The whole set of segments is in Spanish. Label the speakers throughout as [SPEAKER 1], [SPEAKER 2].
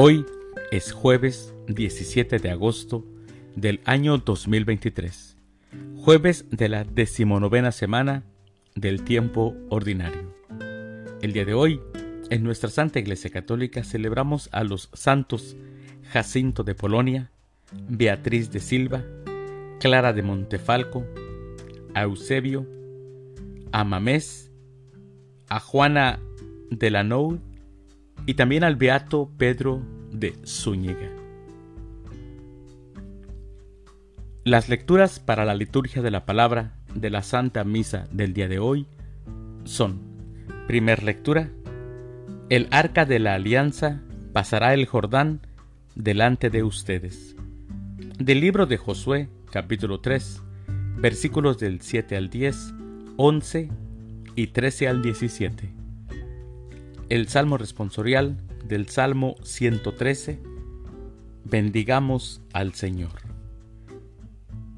[SPEAKER 1] Hoy es jueves 17 de agosto del año 2023, jueves de la decimonovena semana del tiempo ordinario. El día de hoy, en nuestra Santa Iglesia Católica celebramos a los santos Jacinto de Polonia, Beatriz de Silva, Clara de Montefalco, a Eusebio, a Mamés, a Juana de la Nou y también al beato Pedro de Zúñiga. Las lecturas para la liturgia de la palabra de la Santa Misa del día de hoy son, primer lectura, el arca de la alianza pasará el Jordán delante de ustedes. Del libro de Josué, capítulo 3, versículos del 7 al 10, 11 y 13 al 17 el Salmo responsorial del Salmo 113, Bendigamos al Señor.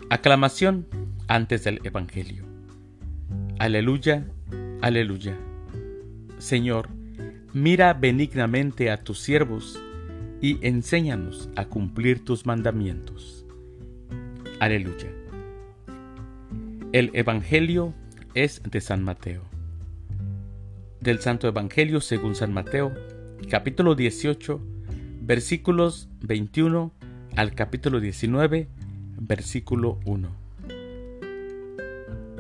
[SPEAKER 1] Aclamación antes del Evangelio. Aleluya, aleluya. Señor, mira benignamente a tus siervos y enséñanos a cumplir tus mandamientos. Aleluya. El Evangelio es de San Mateo del Santo Evangelio según San Mateo, capítulo 18, versículos 21 al capítulo 19, versículo 1.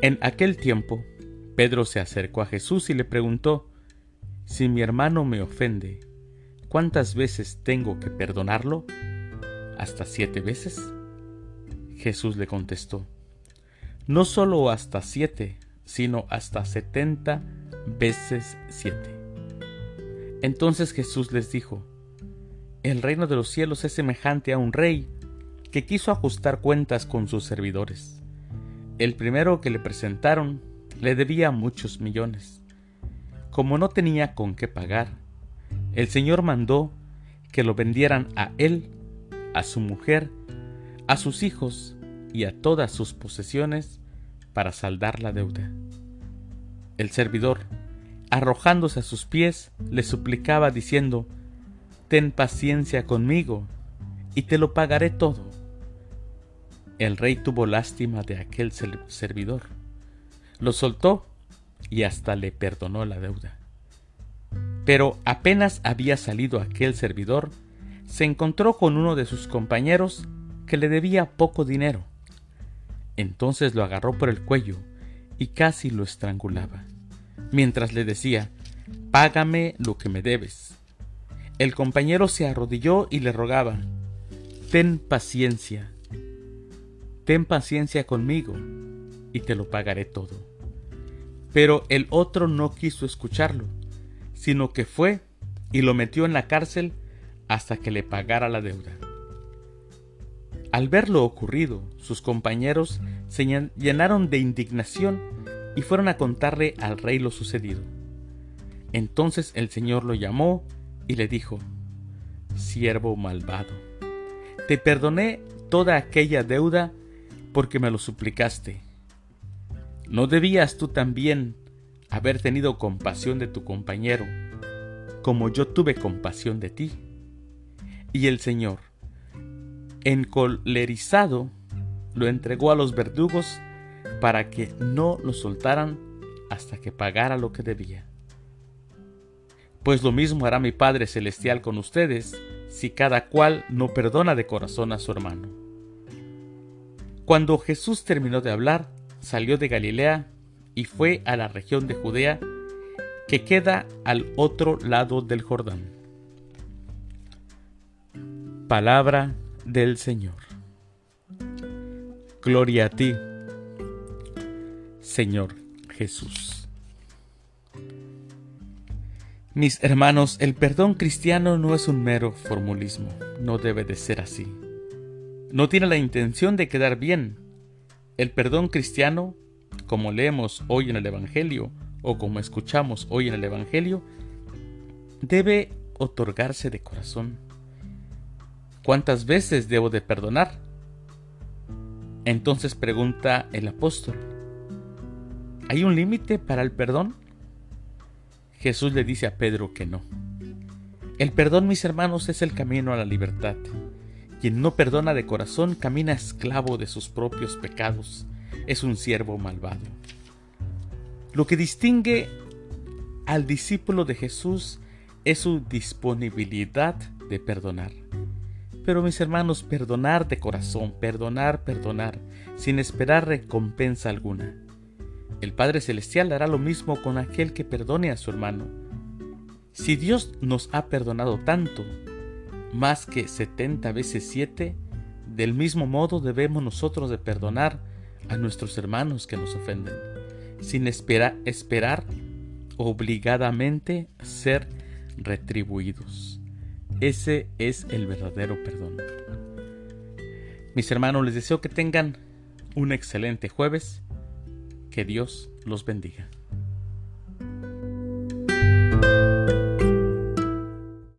[SPEAKER 1] En aquel tiempo, Pedro se acercó a Jesús y le preguntó, Si mi hermano me ofende, ¿cuántas veces tengo que perdonarlo? ¿Hasta siete veces? Jesús le contestó, No solo hasta siete, sino hasta setenta veces siete. Entonces Jesús les dijo, El reino de los cielos es semejante a un rey que quiso ajustar cuentas con sus servidores. El primero que le presentaron le debía muchos millones. Como no tenía con qué pagar, el Señor mandó que lo vendieran a él, a su mujer, a sus hijos y a todas sus posesiones para saldar la deuda. El servidor, arrojándose a sus pies, le suplicaba diciendo, Ten paciencia conmigo, y te lo pagaré todo. El rey tuvo lástima de aquel servidor, lo soltó y hasta le perdonó la deuda. Pero apenas había salido aquel servidor, se encontró con uno de sus compañeros que le debía poco dinero. Entonces lo agarró por el cuello y casi lo estrangulaba mientras le decía, Págame lo que me debes. El compañero se arrodilló y le rogaba, Ten paciencia, ten paciencia conmigo, y te lo pagaré todo. Pero el otro no quiso escucharlo, sino que fue y lo metió en la cárcel hasta que le pagara la deuda. Al ver lo ocurrido, sus compañeros se llenaron de indignación y fueron a contarle al rey lo sucedido. Entonces el Señor lo llamó y le dijo, Siervo malvado, te perdoné toda aquella deuda porque me lo suplicaste. ¿No debías tú también haber tenido compasión de tu compañero, como yo tuve compasión de ti? Y el Señor, encolerizado, lo entregó a los verdugos para que no lo soltaran hasta que pagara lo que debía. Pues lo mismo hará mi Padre Celestial con ustedes si cada cual no perdona de corazón a su hermano. Cuando Jesús terminó de hablar, salió de Galilea y fue a la región de Judea que queda al otro lado del Jordán. Palabra del Señor. Gloria a ti, Señor Jesús. Mis hermanos, el perdón cristiano no es un mero formulismo, no debe de ser así. No tiene la intención de quedar bien. El perdón cristiano, como leemos hoy en el Evangelio o como escuchamos hoy en el Evangelio, debe otorgarse de corazón. ¿Cuántas veces debo de perdonar? Entonces pregunta el apóstol, ¿Hay un límite para el perdón? Jesús le dice a Pedro que no. El perdón, mis hermanos, es el camino a la libertad. Quien no perdona de corazón camina esclavo de sus propios pecados, es un siervo malvado. Lo que distingue al discípulo de Jesús es su disponibilidad de perdonar. Pero mis hermanos, perdonar de corazón, perdonar, perdonar, sin esperar recompensa alguna. El Padre Celestial hará lo mismo con aquel que perdone a su hermano. Si Dios nos ha perdonado tanto, más que setenta veces siete, del mismo modo debemos nosotros de perdonar a nuestros hermanos que nos ofenden, sin esperar obligadamente ser retribuidos. Ese es el verdadero perdón. Mis hermanos, les deseo que tengan un excelente jueves. Que Dios los bendiga.